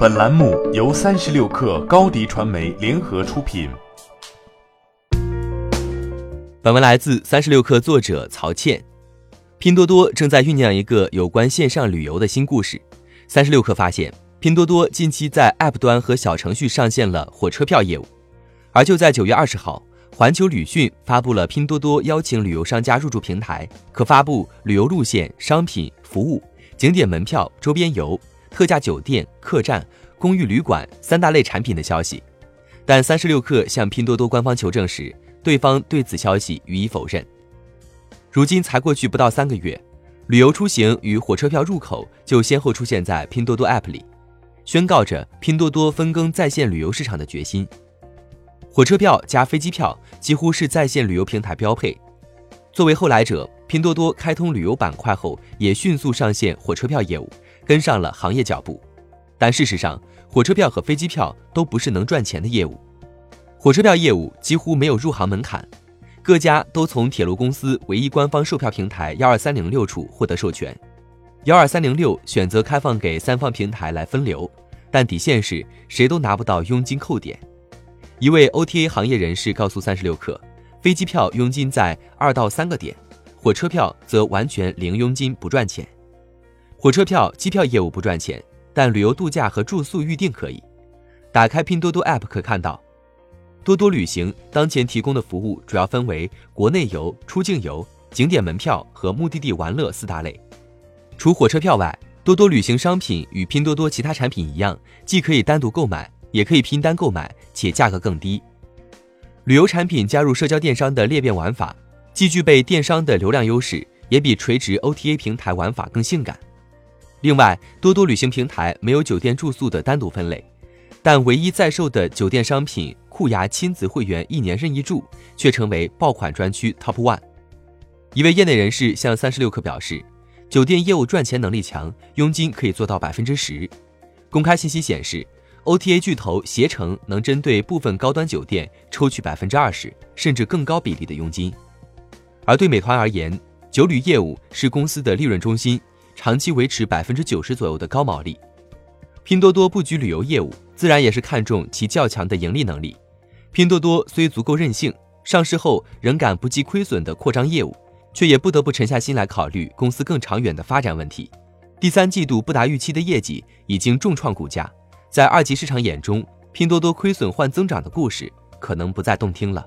本栏目由三十六氪高低传媒联合出品。本文来自三十六氪作者曹倩。拼多多正在酝酿一个有关线上旅游的新故事。三十六氪发现，拼多多近期在 App 端和小程序上线了火车票业务。而就在九月二十号，环球旅讯发布了拼多多邀请旅游商家入驻平台，可发布旅游路线、商品、服务、景点门票、周边游。特价酒店、客栈、公寓旅馆三大类产品的消息，但三十六氪向拼多多官方求证时，对方对此消息予以否认。如今才过去不到三个月，旅游出行与火车票入口就先后出现在拼多多 App 里，宣告着拼多多分羹在线旅游市场的决心。火车票加飞机票几乎是在线旅游平台标配。作为后来者，拼多多开通旅游板块后，也迅速上线火车票业务。跟上了行业脚步，但事实上，火车票和飞机票都不是能赚钱的业务。火车票业务几乎没有入行门槛，各家都从铁路公司唯一官方售票平台幺二三零六处获得授权。幺二三零六选择开放给三方平台来分流，但底线是谁都拿不到佣金扣点。一位 OTA 行业人士告诉三十六氪，飞机票佣金在二到三个点，火车票则完全零佣金，不赚钱。火车票、机票业务不赚钱，但旅游度假和住宿预订可以。打开拼多多 App 可看到，多多旅行当前提供的服务主要分为国内游、出境游、景点门票和目的地玩乐四大类。除火车票外，多多旅行商品与拼多多其他产品一样，既可以单独购买，也可以拼单购买，且价格更低。旅游产品加入社交电商的裂变玩法，既具备电商的流量优势，也比垂直 OTA 平台玩法更性感。另外，多多旅行平台没有酒店住宿的单独分类，但唯一在售的酒店商品酷牙亲子会员一年任意住却成为爆款专区 Top One。一位业内人士向三十六氪表示，酒店业务赚钱能力强，佣金可以做到百分之十。公开信息显示，OTA 巨头携程能针对部分高端酒店抽取百分之二十甚至更高比例的佣金。而对美团而言，酒旅业务是公司的利润中心。长期维持百分之九十左右的高毛利，拼多多布局旅游业务，自然也是看重其较强的盈利能力。拼多多虽足够任性，上市后仍敢不计亏损的扩张业务，却也不得不沉下心来考虑公司更长远的发展问题。第三季度不达预期的业绩已经重创股价，在二级市场眼中，拼多多亏损换增长的故事可能不再动听了。